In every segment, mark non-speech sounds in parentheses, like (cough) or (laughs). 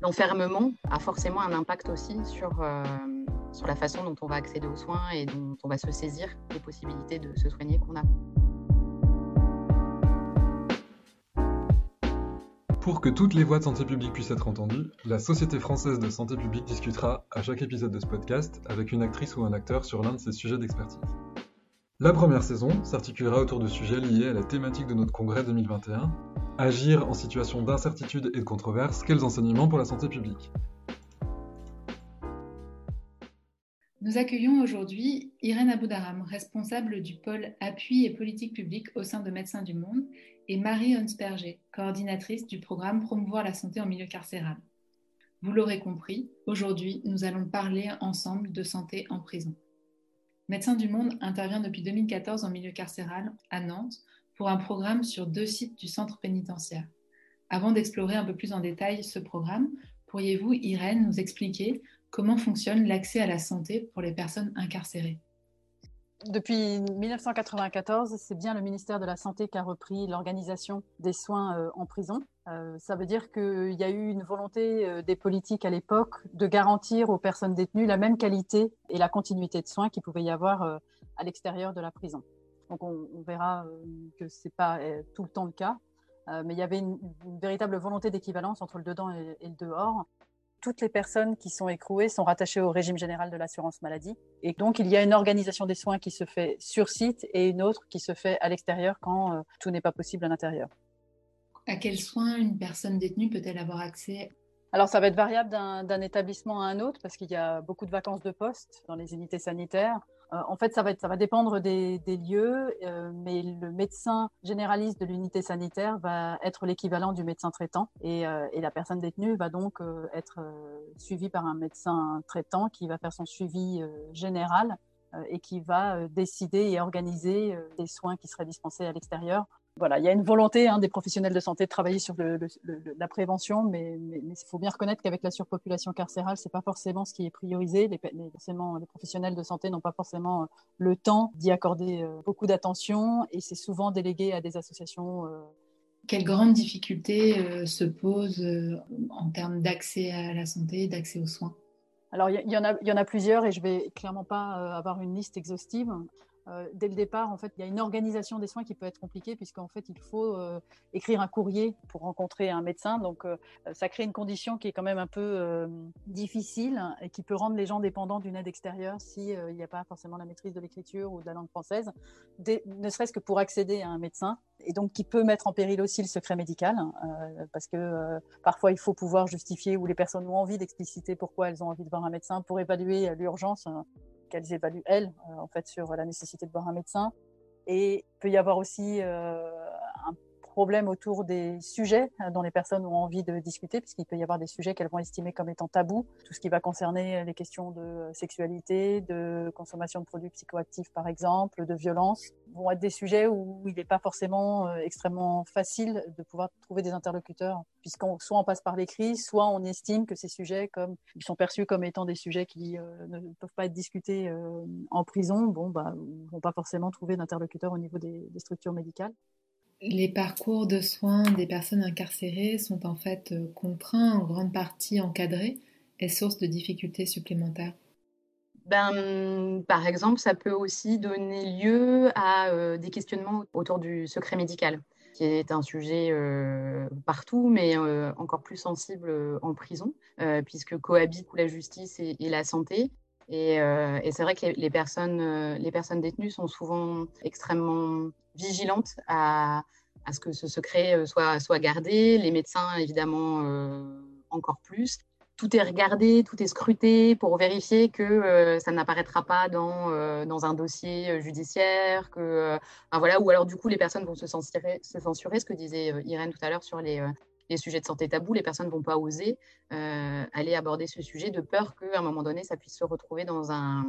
l'enfermement a forcément un impact aussi sur, sur la façon dont on va accéder aux soins et dont on va se saisir des possibilités de se soigner qu'on a. Pour que toutes les voix de santé publique puissent être entendues, la Société française de santé publique discutera à chaque épisode de ce podcast avec une actrice ou un acteur sur l'un de ses sujets d'expertise. La première saison s'articulera autour de sujets liés à la thématique de notre congrès 2021, Agir en situation d'incertitude et de controverse, quels enseignements pour la santé publique? Nous accueillons aujourd'hui Irène Aboudaram, responsable du pôle appui et politique publique au sein de Médecins du Monde, et Marie Honsperger, coordinatrice du programme Promouvoir la santé en milieu carcéral. Vous l'aurez compris, aujourd'hui, nous allons parler ensemble de santé en prison. Médecins du Monde intervient depuis 2014 en milieu carcéral à Nantes pour un programme sur deux sites du centre pénitentiaire. Avant d'explorer un peu plus en détail ce programme, pourriez-vous, Irène, nous expliquer comment fonctionne l'accès à la santé pour les personnes incarcérées? Depuis 1994, c'est bien le ministère de la Santé qui a repris l'organisation des soins euh, en prison. Euh, ça veut dire qu'il y a eu une volonté euh, des politiques à l'époque de garantir aux personnes détenues la même qualité et la continuité de soins qu'il pouvait y avoir à l'extérieur de la prison. Donc on, verra que ce n'est pas tout le temps le cas, mais il y avait une, véritable volonté d'équivalence entre le dedans et le dehors toutes les personnes qui sont écrouées sont rattachées au régime général de l'assurance maladie. Et donc, il y a une organisation des soins qui se fait sur site et une autre qui se fait à l'extérieur quand euh, tout n'est pas possible à l'intérieur. À quels soins une personne détenue peut-elle avoir accès? Alors, ça va être variable d'un établissement à un autre parce qu'il y a beaucoup de vacances de poste dans les unités sanitaires. Euh, en fait, ça va, dépendre des, lieux, euh, mais le médecin généraliste de l'unité sanitaire va être l'équivalent du médecin traitant et, euh, et, la personne détenue va donc être suivie par un médecin traitant qui va faire son suivi général et qui va décider et organiser des soins qui seraient dispensés à l'extérieur voilà, il y a une volonté hein, des professionnels de santé de travailler sur la prévention, mais il faut bien reconnaître qu'avec la surpopulation carcérale, c'est pas forcément ce qui est priorisé. Les, les professionnels de santé n'ont pas forcément euh, le temps d'y accorder euh, beaucoup d'attention, et c'est souvent délégué à des associations. Euh. Quelles grandes difficultés se posent en termes d'accès à la santé, d'accès aux soins? Alors, il y, en a, y en a plusieurs et je vais clairement pas avoir une liste exhaustive. Euh, dès le départ, en fait, il y a une organisation des soins qui peut être compliquée puisqu'en fait, il faut euh, écrire un courrier pour rencontrer un médecin. Donc, euh, ça crée une condition qui est quand même un peu difficile et qui peut rendre les gens dépendants d'une aide extérieure s'il n'y a pas forcément la maîtrise de l'écriture ou de la langue française, ne serait-ce que pour accéder à un médecin. Et donc, qui peut mettre en péril aussi le secret médical, parce que parfois, il faut pouvoir justifier ou les personnes ont envie d'expliciter pourquoi elles ont envie de voir un médecin pour évaluer l'urgence qu'elles évaluent elles, euh, en fait, sur la nécessité de voir un médecin. Et il peut y avoir aussi euh, un problème autour des sujets euh, dont les personnes ont envie de discuter, puisqu'il peut y avoir des sujets qu'elles vont estimer comme étant tabous. Tout ce qui va concerner les questions de sexualité, de consommation de produits psychoactifs, par exemple, de violence, vont être des sujets où il n'est pas forcément euh, extrêmement facile de pouvoir trouver des interlocuteurs, puisqu'on soit on passe par l'écrit, soit on estime que ces sujets, comme ils sont perçus comme étant des sujets qui euh, ne peuvent pas être discutés en prison, bon, bah, vont pas forcément trouver d'interlocuteurs au niveau des structures médicales. Les parcours de soins des personnes incarcérées sont en fait euh, contraints, en grande partie encadrés, et source de difficultés supplémentaires. Ben, par exemple, ça peut aussi donner lieu à euh, des questionnements autour du secret médical, qui est un sujet euh, partout, mais encore plus sensible en prison, puisque cohabitent la justice et la santé. Et, c'est vrai que les, personnes, les personnes détenues sont souvent extrêmement vigilantes à, ce que ce secret euh, soit, soit gardé. Les médecins, évidemment, encore plus. Tout est regardé, tout est scruté pour vérifier que ça n'apparaîtra pas dans, dans un dossier judiciaire, que, voilà, ou alors du coup les personnes vont se censurer, se censurer ce que disait Irène tout à l'heure sur les, les sujets de santé tabous, les personnes ne vont pas oser euh, aller aborder ce sujet de peur qu'à un moment donné, ça puisse se retrouver dans un,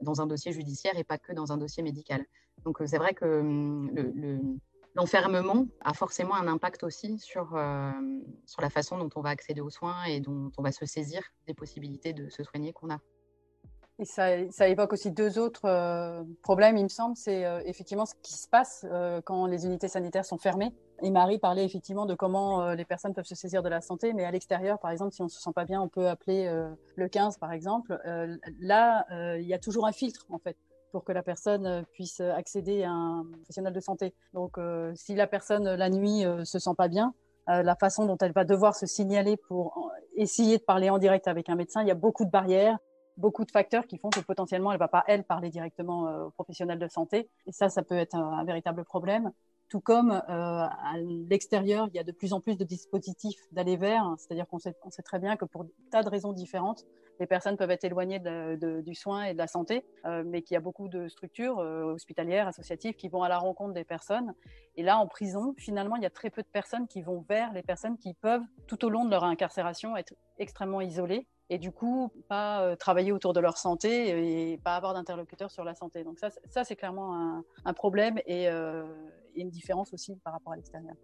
dans un dossier judiciaire et pas que dans un dossier médical. Donc euh, c'est vrai que hum, l'enfermement a forcément un impact aussi sur, euh, sur la façon dont on va accéder aux soins et dont on va se saisir des possibilités de se soigner qu'on a. Et ça, ça, évoque aussi deux autres euh, problèmes, il me semble. C'est euh, effectivement ce qui se passe euh, quand les unités sanitaires sont fermées. Et Marie parlait effectivement de comment les personnes peuvent se saisir de la santé, mais à l'extérieur, par exemple, si on ne se sent pas bien, on peut appeler le 15, par exemple. là, il y a toujours un filtre, en fait pour que la personne puisse accéder à un professionnel de santé. Donc, si la personne, la nuit, se sent pas bien, la façon dont elle va devoir se signaler pour essayer de parler en direct avec un médecin, il y a beaucoup de barrières beaucoup de facteurs qui font que potentiellement elle ne va pas, elle, parler directement euh, aux professionnels de santé. Et ça, ça peut être un, véritable problème. Tout comme euh, à l'extérieur, il y a de plus en plus de dispositifs d'aller vers, c'est-à-dire qu'on sait, on sait très bien que pour des tas de raisons différentes, les personnes peuvent être éloignées du soin et de la santé, euh, mais qu'il y a beaucoup de structures hospitalières, associatives qui vont à la rencontre des personnes. Et là, en prison, finalement, il y a très peu de personnes qui vont vers les personnes qui peuvent, tout au long de leur incarcération, être extrêmement isolées et du coup pas euh, travailler autour de leur santé et pas avoir d'interlocuteur sur la santé. Donc ça, ça c'est clairement un, problème euh, et, une différence aussi par rapport à l'extérieur.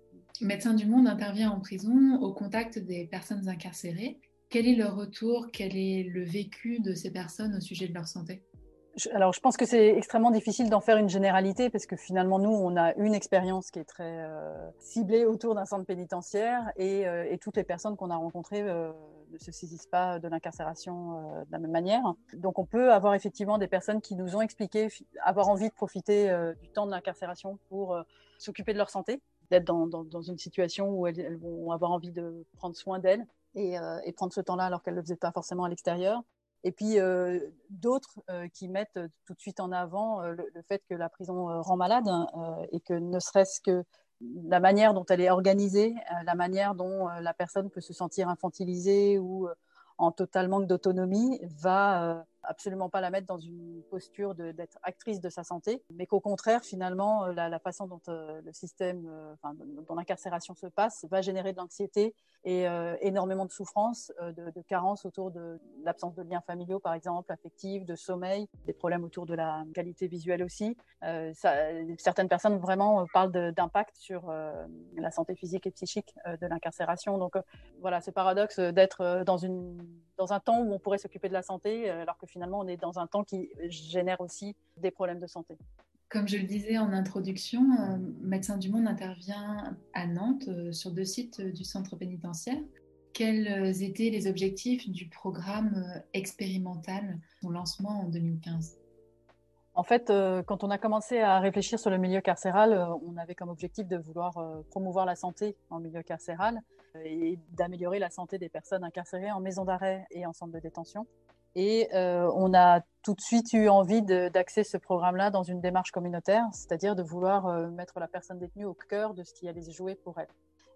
Médecins du Monde intervient en prison au contact des personnes incarcérées. Quel est leur retour? Quel est le vécu de ces personnes au sujet de leur santé? Alors, je pense que c'est extrêmement difficile d'en faire une généralité parce que finalement, nous, on a une expérience qui est très euh, ciblée autour d'un centre pénitentiaire et, et, toutes les personnes qu'on a rencontrées ne se saisissent pas de l'incarcération euh, de la même manière. Donc on peut avoir effectivement des personnes qui nous ont expliqué avoir envie de profiter euh, du temps de l'incarcération pour euh, s'occuper de leur santé, d'être dans, une situation où elles, vont avoir envie de prendre soin d'elles et, et, prendre ce temps-là alors qu'elles ne le faisaient pas forcément à l'extérieur. Et puis d'autres qui mettent tout de suite en avant le, fait que la prison rend malade hein, et que ne serait-ce que la manière dont elle est organisée, euh, la manière dont euh, la personne peut se sentir infantilisée ou euh, en total manque d'autonomie, va absolument pas la mettre dans une posture d'être actrice de sa santé, mais qu'au contraire, finalement, la, façon dont le système, enfin, dont l'incarcération se passe, va générer de l'anxiété et énormément de souffrance, de, de carence autour de l'absence de liens familiaux, par exemple, affectifs, de sommeil, des problèmes autour de la qualité visuelle aussi. Euh, certaines personnes vraiment parlent d'impact sur euh, la santé physique et psychique euh, de l'incarcération. Donc voilà, ce paradoxe d'être dans, une, dans un temps où on pourrait s'occuper de la santé, alors que on est dans un temps qui génère aussi des problèmes de santé. Comme je le disais en introduction, Médecins du Monde intervient à Nantes sur deux sites du centre pénitentiaire. Quels étaient les objectifs du programme expérimental, son lancement en 2015 en fait, euh, quand on a commencé à réfléchir sur le milieu carcéral, euh, on avait comme objectif de vouloir euh, promouvoir la santé en milieu carcéral et d'améliorer la santé des personnes incarcérées en maison d'arrêt et en centre de détention. Et on a tout de suite eu envie d'axer ce programme-là dans une démarche communautaire, c'est-à-dire de vouloir mettre la personne détenue au cœur de ce qui allait se jouer pour elle.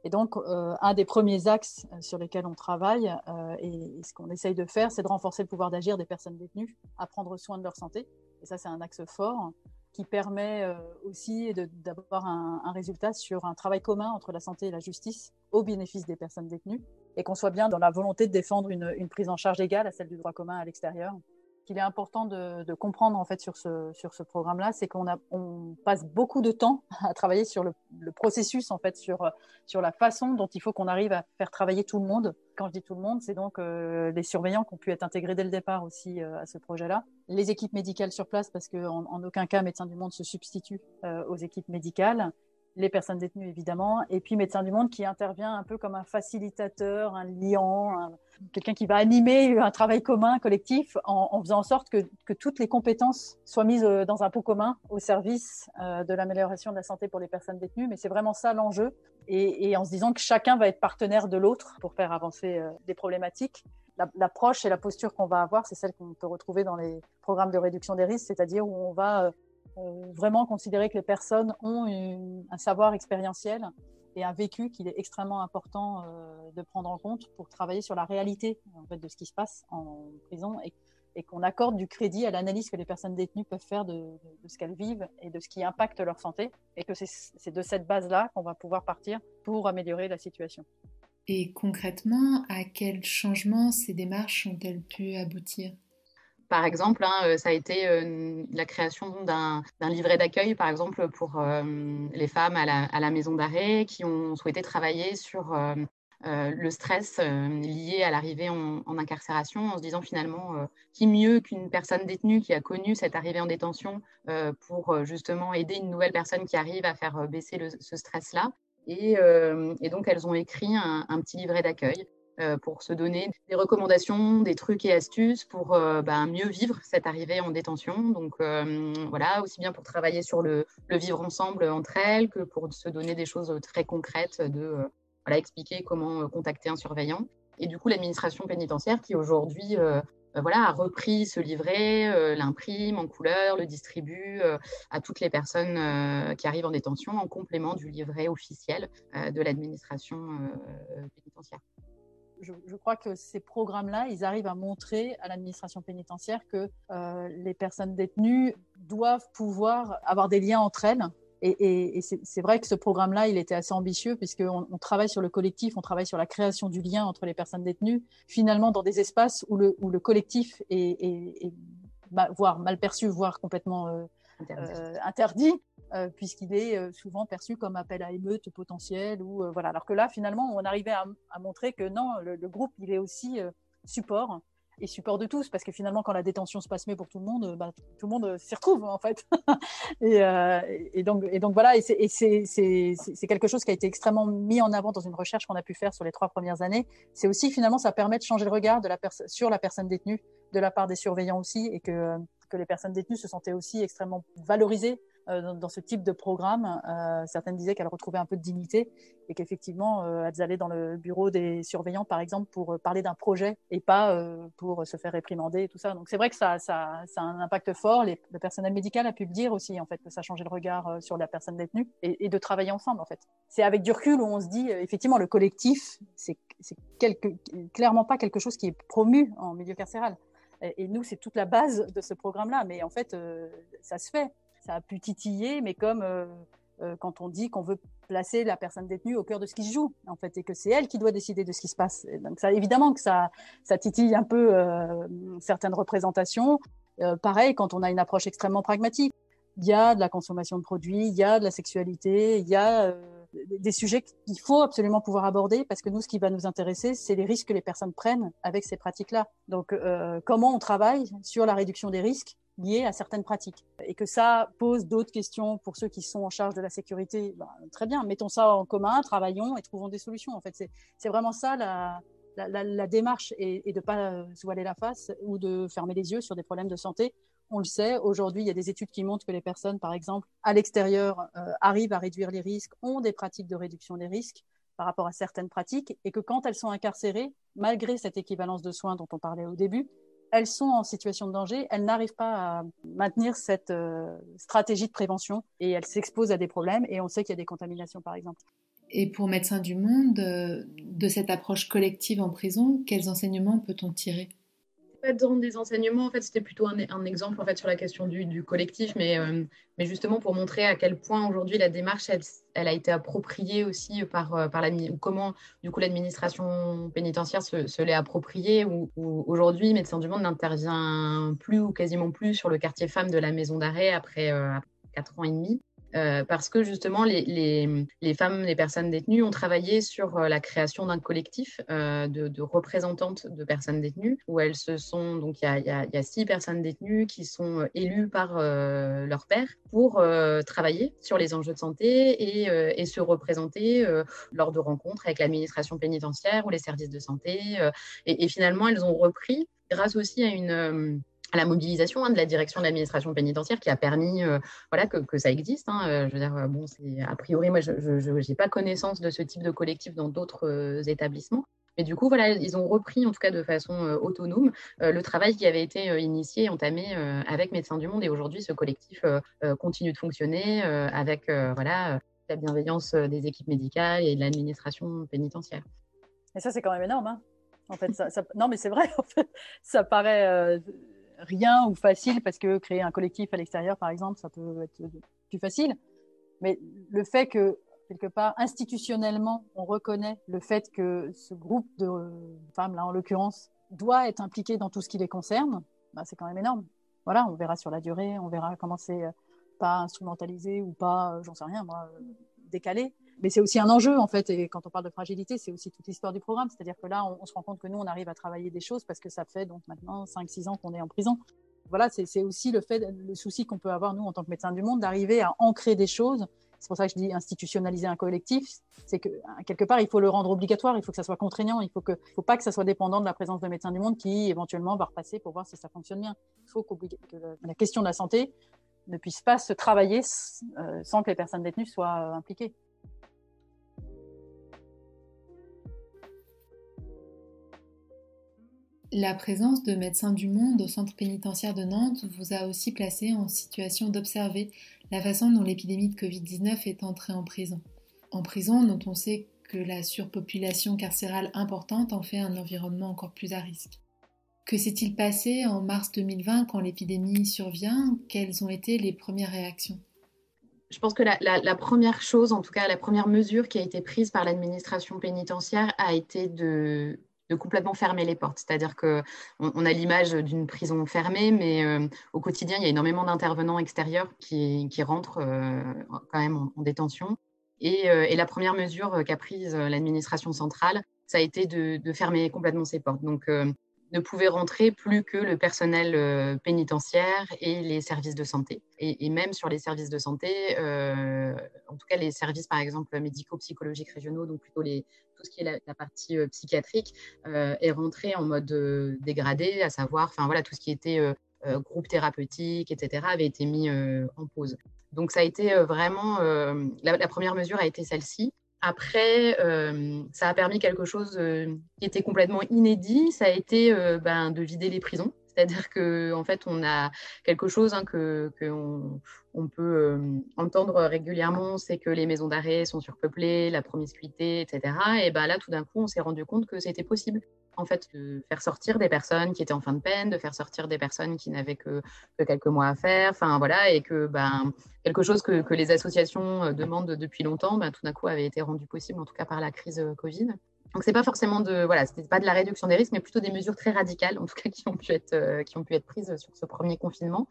Et donc, un des premiers axes sur lesquels on travaille et, et ce qu'on essaye de faire, c'est de renforcer le pouvoir d'agir des personnes détenues à prendre soin de leur santé et ça, c'est un axe fort qui permet euh, aussi d'avoir un, résultat sur un travail commun entre la santé et la justice au bénéfice des personnes détenues et qu'on soit bien dans la volonté de défendre une, une prise en charge égale à celle du droit commun à l'extérieur qu'il est important de, comprendre en fait sur ce, programme-là, c'est qu'on on passe beaucoup de temps (laughs) à travailler sur le, processus en fait, sur, la façon dont il faut qu'on arrive à faire travailler tout le monde. Quand je dis tout le monde, c'est donc euh, les surveillants qui ont pu être intégrés dès le départ aussi euh, à ce projet-là, les équipes médicales sur place parce qu'en en, aucun cas Médecins du Monde se substitue euh, aux équipes médicales, les personnes détenues évidemment, et puis Médecins du Monde qui intervient un peu comme un facilitateur, un liant, quelqu'un qui va animer un travail commun, collectif, en, faisant en sorte que, toutes les compétences soient mises euh, dans un pot commun au service euh, de l'amélioration de la santé pour les personnes détenues. Mais c'est vraiment ça l'enjeu, et, en se disant que chacun va être partenaire de l'autre pour faire avancer euh, des problématiques. L'approche et la posture qu'on va avoir, c'est celle qu'on peut retrouver dans les programmes de réduction des risques, c'est-à-dire où on va vraiment considérer que les personnes ont un savoir expérientiel et un vécu qu'il est extrêmement important euh, de prendre en compte pour travailler sur la réalité de ce qui se passe en prison et, et qu'on accorde du crédit à l'analyse que les personnes détenues peuvent faire de, de, ce qu'elles vivent et de ce qui impacte leur santé et que c'est de cette base-là qu'on va pouvoir partir pour améliorer la situation. Et concrètement, à quel changement ces démarches ont-elles pu aboutir? Par exemple, hein, euh, ça a été euh, la création d'un livret d'accueil, par exemple, pour euh, les femmes à la, maison d'arrêt qui ont souhaité travailler sur le stress lié à l'arrivée en, incarcération, en se disant finalement qui mieux qu'une personne détenue qui a connu cette arrivée en détention pour justement aider une nouvelle personne qui arrive à faire baisser ce stress-là. Et, donc, elles ont écrit un petit livret d'accueil pour se donner des recommandations, des trucs et astuces pour euh, ben, mieux vivre cette arrivée en détention. Donc euh, voilà, aussi bien pour travailler sur le, vivre ensemble entre elles que pour se donner des choses très concrètes de expliquer comment contacter un surveillant. Et du coup, l'administration pénitentiaire qui aujourd'hui voilà, a repris ce livret, l'imprime en couleur, le distribue à toutes les personnes qui arrivent en détention en complément du livret officiel de l'administration pénitentiaire je, crois que ces programmes-là, ils arrivent à montrer à l'administration pénitentiaire que euh, les personnes détenues doivent pouvoir avoir des liens entre elles. Et, c'est vrai que ce programme-là, il était assez ambitieux puisqu'on on travaille sur le collectif, on travaille sur la création du lien entre les personnes détenues, finalement dans des espaces où le, où le collectif est, voire mal perçu, voire complètement euh, interdit. Euh, euh, puisqu'il est euh, souvent perçu comme appel à émeute potentiel ou euh, voilà. Alors que là, finalement, on arrivait à, montrer que non, le, groupe, il est aussi support et support de tous, parce que finalement, quand la détention se passe mieux pour tout le monde, bah, tout le monde s'y retrouve en fait. (laughs) et, donc, voilà, et c'est quelque chose qui a été extrêmement mis en avant dans une recherche qu'on a pu faire sur les trois premières années. C'est aussi finalement, ça permet de changer le regard sur la personne détenue de la part des surveillants aussi, et que les personnes détenues se sentaient aussi extrêmement valorisées euh, dans, ce type de programme. Euh, certaines disaient qu'elles retrouvaient un peu de dignité et qu'effectivement, euh, elles allaient dans le bureau des surveillants, par exemple, pour parler d'un projet et pas pour se faire réprimander et tout ça. Donc c'est vrai que ça, a un impact fort. Le personnel médical a pu le dire aussi, en fait, que ça changé le regard sur la personne détenue et, de travailler ensemble, en fait. C'est avec du recul où on se dit, effectivement, le collectif, c'est clairement pas quelque chose qui est promu en milieu carcéral. Et, nous, c'est toute la base de ce programme-là. Mais en fait, ça se fait ça a pu titiller, mais comme euh, euh, quand on dit qu'on veut placer la personne détenue au cœur de ce qui se joue, en fait, et que c'est elle qui doit décider de ce qui se passe. donc, ça, évidemment que ça, ça titille un peu euh, certaines représentations. pareil, quand on a une approche extrêmement pragmatique, il y a de la consommation de produits, il y a de la sexualité, il y a des sujets qu'il faut absolument pouvoir aborder parce que nous, ce qui va nous intéresser, c'est les risques que les personnes prennent avec ces pratiques-là. Donc, comment on travaille sur la réduction des risques liées à certaines pratiques. Et que ça pose d'autres questions pour ceux qui sont en charge de la sécurité, ben, très bien, mettons ça en commun, travaillons et trouvons des solutions. En fait, c'est vraiment ça la, démarche et, et de ne pas se voiler la face ou de fermer les yeux sur des problèmes de santé. On le sait, aujourd'hui, il y a des études qui montrent que les personnes, par exemple, à l'extérieur, euh, arrivent à réduire les risques, ont des pratiques de réduction des risques par rapport à certaines pratiques, et que quand elles sont incarcérées, malgré cette équivalence de soins dont on parlait au début, elles sont en situation de danger, elles n'arrivent pas à maintenir cette euh, stratégie de prévention et elles s'exposent à des problèmes et on sait qu'il y a des contaminations par exemple. Et pour Médecins du Monde, euh, de cette approche collective en prison, quels enseignements peut-on tirer? Pas dans des enseignements, en fait, c'était plutôt un, exemple en fait sur la question du, collectif, mais, euh, mais justement pour montrer à quel point aujourd'hui la démarche, elle, a été appropriée aussi par, euh, par ou comment du coup l'administration pénitentiaire se, l'est appropriée, ou, aujourd'hui Médecins du Monde n'intervient plus ou quasiment plus sur le quartier femmes de la maison d'arrêt après, euh, après 4 ans et demi. Euh, parce que justement, les, femmes, les personnes détenues ont travaillé sur euh, la création d'un collectif euh, de, représentantes de personnes détenues, où elles se sont, donc il y a, six personnes détenues qui sont élues par leur père pour travailler sur les enjeux de santé et, se représenter lors de rencontres avec l'administration pénitentiaire ou les services de santé. Et, finalement, elles ont repris, grâce aussi à une à la mobilisation hein, de la direction de l'administration pénitentiaire qui a permis euh, voilà, que, ça existe. Hein. Euh, je veux dire, euh, bon, a priori, moi, je n'ai pas connaissance de ce type de collectif dans d'autres établissements. Mais du coup, voilà, ils ont repris, en tout cas de façon autonome, le travail qui avait été initié et entamé avec Médecins du Monde. Et aujourd'hui, ce collectif continue de fonctionner avec voilà, la bienveillance des équipes médicales et de l'administration pénitentiaire. Et ça, c'est quand même énorme. Hein en fait, ça, non, mais c'est vrai. (laughs) En fait, ça paraît rien ou facile parce que créer un collectif à l'extérieur, par exemple, ça peut être plus facile. Mais le fait que, quelque part, institutionnellement, on reconnaît le fait que ce groupe de femmes, là en l'occurrence, doit être impliqué dans tout ce qui les concerne, bah, c'est quand même énorme. Voilà, on verra sur la durée, on verra comment c'est euh, pas instrumentalisé ou pas, euh, j'en sais rien, moi, euh, décalé. Mais c'est aussi un enjeu en fait. Et quand on parle de fragilité, c'est aussi toute l'histoire du programme. C'est-à-dire que là, on, se rend compte que nous, on arrive à travailler des choses parce que ça fait donc maintenant 5-6 ans qu'on est en prison. Voilà, c'est aussi le fait, le souci qu'on peut avoir nous en tant que médecins du monde, d'arriver à ancrer des choses. C'est pour ça que je dis institutionnaliser un collectif. C'est que quelque part, il faut le rendre obligatoire, il faut que ça soit contraignant, il faut que, faut pas que ça soit dépendant de la présence de médecins du monde qui éventuellement va repasser pour voir si ça fonctionne bien. Il faut que la question de la santé ne puisse pas se travailler euh, sans que les personnes détenues soient euh, impliquées. La présence de médecins du monde au centre pénitentiaire de Nantes vous a aussi placé en situation d'observer la façon dont l'épidémie de Covid-19 est entrée en prison. En prison, dont on sait que la surpopulation carcérale importante en fait un environnement encore plus à risque. Que s'est-il passé en mars 2020 quand l'épidémie survient? Quelles ont été les premières réactions? Je pense que la, première chose, en tout cas la première mesure qui a été prise par l'administration pénitentiaire a été de, complètement fermer les portes. C'est-à-dire qu'on on a l'image d'une prison fermée, mais euh, au quotidien, il y a énormément d'intervenants extérieurs qui, rentrent euh, quand même en, détention. Euh, et, la première mesure qu'a prise l'administration centrale, ça a été de, de, fermer complètement ces portes. Ne pouvait rentrer plus que le personnel euh, pénitentiaire et les services de santé. Et, même sur les services de santé, euh, en tout cas les services par exemple médico-psychologiques régionaux, donc plutôt tout ce qui est la, partie euh, psychiatrique, est rentré en mode dégradé, à savoir, voilà, tout ce qui était groupe thérapeutique, etc., avait été mis en pause. Donc ça a été vraiment, la, première mesure a été celle-ci. Après, euh, ça a permis quelque chose euh, qui était complètement inédit, ça a été euh, ben, de vider les prisons. C'est-à-dire qu'en en fait, on a quelque chose hein, que, peut entendre régulièrement, c'est que les maisons d'arrêt sont surpeuplées, la promiscuité, etc. Et ben là, tout d'un coup, on s'est rendu compte que c'était possible en fait, de faire sortir des personnes qui étaient en fin de peine, de faire sortir des personnes qui n'avaient que, quelques mois à faire, enfin voilà, et que ben, quelque chose que, les associations euh, demandent depuis longtemps, ben, tout d'un coup avait été rendu possible, en tout cas par la crise euh, Covid. Donc c'est pas forcément de voilà, c'était pas de la réduction des risques, mais plutôt des mesures très radicales, en tout cas (laughs) qui ont pu être euh, qui ont pu être prises sur ce premier confinement.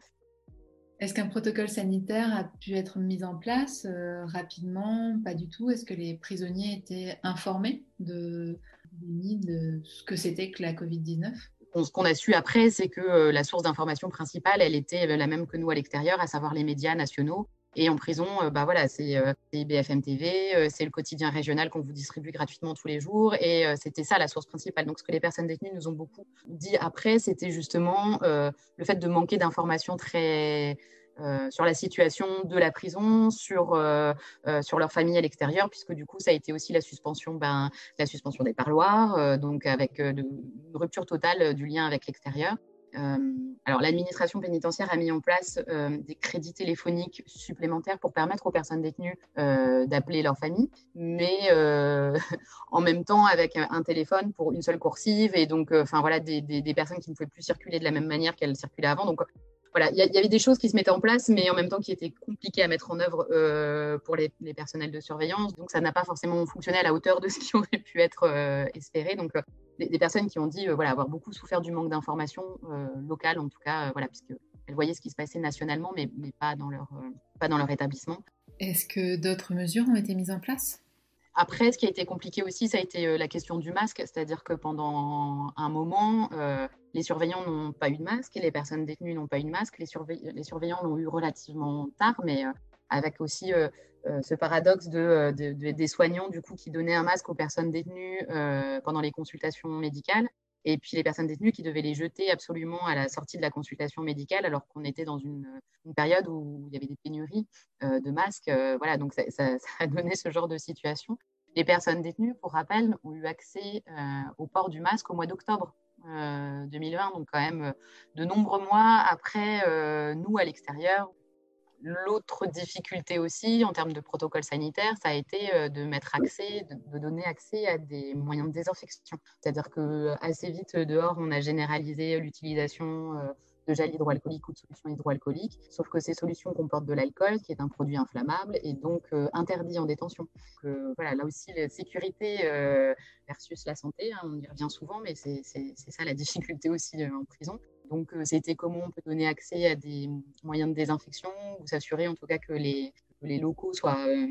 Est-ce qu'un protocole sanitaire a pu être mis en place rapidement? Pas du tout. Est-ce que les prisonniers étaient informés de, de ce que c'était que la Covid-19 ce qu'on a su après, c'est que euh, la source d'information principale, elle était euh, la même que nous à l'extérieur, à savoir les médias nationaux. Et en prison, euh, bah voilà, c'est BFM TV, c'est le quotidien régional qu'on vous distribue gratuitement tous les jours. Et c'était ça la source principale. Donc, ce que les personnes détenues nous ont beaucoup dit après, c'était justement le fait de manquer d'informations très euh, sur la situation de la prison, sur, euh, euh, sur leur famille à l'extérieur, puisque du coup, ça a été aussi la suspension, ben, la suspension des parloirs, donc avec une rupture totale du lien avec l'extérieur. Alors, l'administration pénitentiaire a mis en place des crédits téléphoniques supplémentaires pour permettre aux personnes détenues d'appeler leur famille, mais (laughs) en même temps avec un téléphone pour une seule coursive et donc, enfin voilà, des, personnes qui ne pouvaient plus circuler de la même manière qu'elles circulaient avant. Donc, voilà, il y, avait des choses qui se mettaient en place, mais en même temps qui étaient compliquées à mettre en œuvre euh, pour les, personnels de surveillance. Donc, ça n'a pas forcément fonctionné à la hauteur de ce qui (laughs) aurait pu être euh, espéré. Donc, euh, des, personnes qui ont dit voilà, avoir beaucoup souffert du manque d'informations locales, en tout cas, voilà, puisqu'elles voyaient ce qui se passait nationalement, mais, mais pas, dans leur, pas dans leur établissement. Est-ce que d'autres mesures ont été mises en place? Après, ce qui a été compliqué aussi, ça a été euh, la question du masque, c'est-à-dire que pendant un moment, euh, les surveillants n'ont pas eu de masque, les personnes détenues n'ont pas eu de masque, les, les surveillants l'ont eu relativement tard, mais euh, avec aussi ce paradoxe de, des soignants du coup qui donnaient un masque aux personnes détenues pendant les consultations médicales et puis les personnes détenues qui devaient les jeter absolument à la sortie de la consultation médicale, alors qu'on était dans une, période où il y avait des pénuries euh, de masques. Euh, voilà, donc (laughs) ça, a donné ce genre de situation. Les personnes détenues, pour rappel, ont eu accès euh, au port du masque au mois d'octobre 2020, donc quand même de nombreux mois après nous à l'extérieur, L'autre difficulté aussi, en termes de protocole sanitaire, ça a été euh, de mettre accès, de, donner accès à des moyens de désinfection. C'est-à-dire que assez vite dehors, on a généralisé l'utilisation euh, de gel hydroalcoolique ou de solutions hydroalcooliques, sauf que ces solutions comportent de l'alcool, qui est un produit inflammable et donc euh, interdit en détention. voilà, là aussi, la sécurité versus la santé, hein, on y revient souvent, mais c'est ça la difficulté aussi en prison. Donc, euh, c'était comment on peut donner accès à des moyens de désinfection ou s'assurer en tout cas que les, locaux soient euh,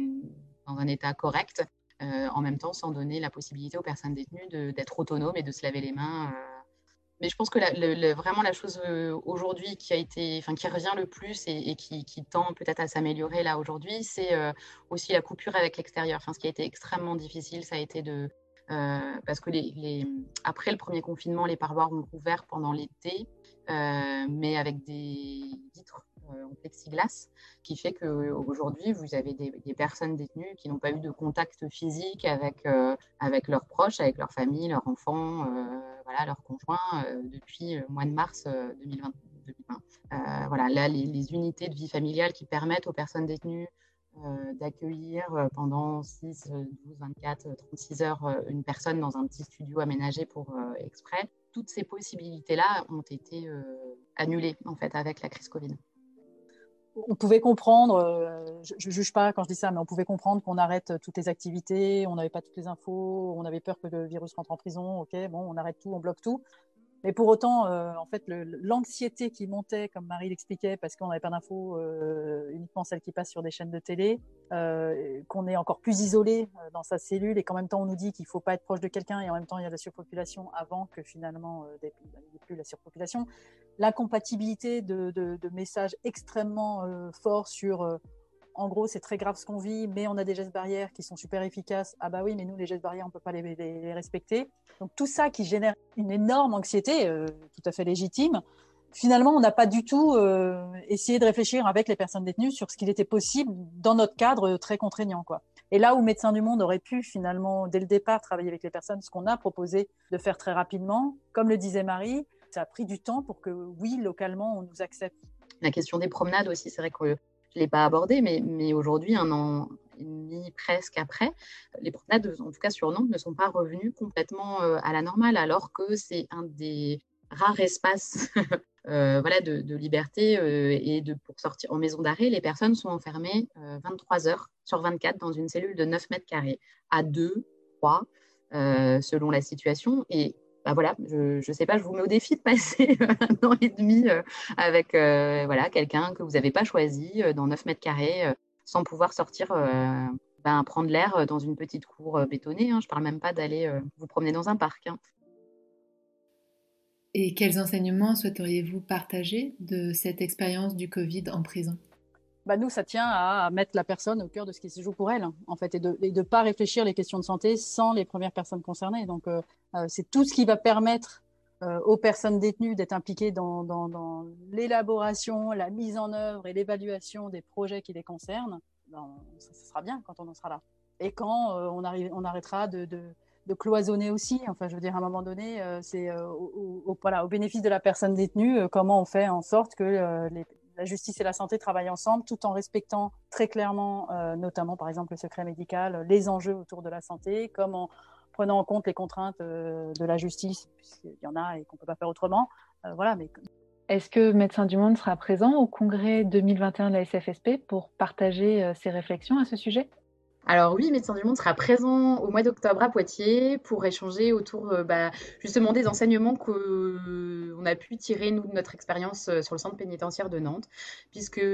dans un état correct, en même temps sans donner la possibilité aux personnes détenues d'être autonomes et de se laver les mains mais je pense que vraiment la chose euh, aujourd'hui qui revient le plus et, qui, tend peut-être à s'améliorer là aujourd'hui, c'est euh, aussi la coupure avec l'extérieur. Ce qui a été extrêmement difficile, ça a été de euh, parce que après le premier confinement, les parloirs ont ouvert pendant l'été, mais avec des vitres en plexiglas, qui fait qu'aujourd'hui, vous avez des, personnes détenues qui n'ont pas eu de contact physique avec, avec leurs proches, avec leur famille, leurs enfants voilà, leurs conjoints euh, depuis le mois de mars 2020. Euh, voilà, là, les, unités de vie familiale qui permettent aux personnes détenues euh, d'accueillir pendant 6, 12, 24, 36 heures une personne dans un petit studio aménagé pour exprès. Toutes ces possibilités-là ont été annulées en fait avec la crise Covid on pouvait comprendre, je ne juge pas quand je dis ça, mais on pouvait comprendre qu'on arrête toutes les activités, on n'avait pas toutes les infos, on avait peur que le virus rentre en prison, ok, bon, on arrête tout, on bloque tout. Mais pour autant, euh, en fait, l'anxiété qui montait, comme Marie l'expliquait, parce qu'on n'avait pas d'infos, euh, uniquement celles qui passent sur des chaînes de télé, euh, qu'on est encore plus isolé dans sa cellule et qu'en même temps on nous dit qu'il ne faut pas être proche de quelqu'un et en même temps il y a la surpopulation avant que finalement il n'y ait plus la surpopulation. L'incompatibilité de, de, messages extrêmement forts sur en gros, c'est très grave ce qu'on vit, mais on a des gestes barrières qui sont super efficaces. Ah bah oui, mais nous, les gestes barrières, on ne peut pas les, respecter. Donc tout ça qui génère une énorme anxiété, euh, tout à fait légitime. Finalement, on n'a pas du tout euh, essayé de réfléchir avec les personnes détenues sur ce qu'il était possible dans notre cadre très contraignant. Quoi. Et là où Médecins du Monde aurait pu finalement, dès le départ, travailler avec les personnes, ce qu'on a proposé de faire très rapidement, comme le disait Marie, ça a pris du temps pour que, oui, localement, on nous accepte. La question des promenades aussi, c'est vrai que je ne l'ai pas abordé, mais, mais aujourd'hui, un an et demi presque après, les promenades, en tout cas sur Nantes, ne sont pas revenues complètement euh, à la normale, alors que c'est un des rares espaces (laughs) euh, voilà, de, liberté euh, et de, pour sortir en maison d'arrêt, les personnes sont enfermées 23 heures sur 24 dans une cellule de 9 mètres carrés, à 2, 3, selon la situation. Et bah voilà, je ne sais pas, je vous mets au défi de passer (laughs) un an et demi euh, avec euh, voilà, quelqu'un que vous n'avez pas choisi euh, dans 9 mètres carrés sans pouvoir sortir ben, prendre l'air dans une petite cour bétonnée. Hein. Je ne parle même pas d'aller vous promener dans un parc. Hein. Et quels enseignements souhaiteriez-vous partager de cette expérience du Covid en prison? Bah, nous, ça tient à mettre la personne au cœur de ce qui se joue pour elle, en fait, et de ne pas réfléchir les questions de santé sans les premières personnes concernées. Donc, euh, euh, c'est tout ce qui va permettre euh, aux personnes détenues d'être impliquées dans, l'élaboration, la mise en œuvre et l'évaluation des projets qui les concernent. Ben, ça, sera bien quand on en sera là. Et quand on, arrêtera de, cloisonner aussi. Enfin, je veux dire, à un moment donné, c'est au, au bénéfice de la personne détenue, comment on fait en sorte que les, la justice et la santé travaillent ensemble tout en respectant très clairement, euh, notamment par exemple le secret médical, les enjeux autour de la santé, comme en prenant en compte les contraintes euh, de la justice, puisqu'il y en a et qu'on ne peut pas faire autrement. Euh. Est-ce que Médecins du Monde sera présent au congrès 2021 de la SFSP pour partager ses réflexions à ce sujet? Alors oui, Médecins du Monde sera présent au mois d'octobre à Poitiers pour échanger autour euh, bah, justement des enseignements qu'on a pu tirer, nous, de notre expérience euh, sur le centre pénitentiaire de Nantes, puisque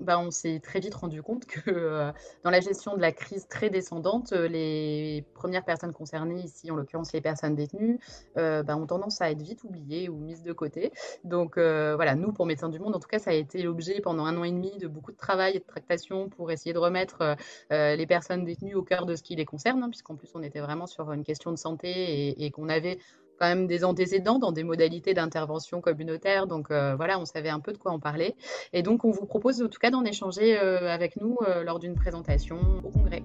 bah, on s'est très vite rendu compte que euh, dans la gestion de la crise très descendante, les premières personnes concernées, ici en l'occurrence les personnes détenues, bah, ont tendance à être vite oubliées ou mises de côté. Donc voilà, nous, pour Médecins du Monde, en tout cas, ça a été l'objet pendant un an et demi de beaucoup de travail et de tractation pour essayer de remettre les personnes détenues au cœur de ce qui les concerne, hein, puisqu'en plus on était vraiment sur une question de santé et, qu'on avait quand même des antécédents dans des modalités d'intervention communautaire. Donc euh, voilà, on savait un peu de quoi on parlait. Et donc on vous propose en tout cas d'en échanger euh, avec nous euh, lors d'une présentation au congrès.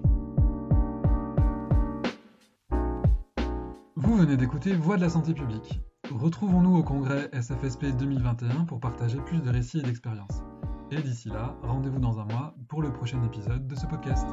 Vous venez d'écouter Voix de la santé publique. Retrouvons-nous au congrès SFSP 2021 pour partager plus de récits et d'expériences. Et d'ici là, rendez-vous dans un mois pour le prochain épisode de ce podcast.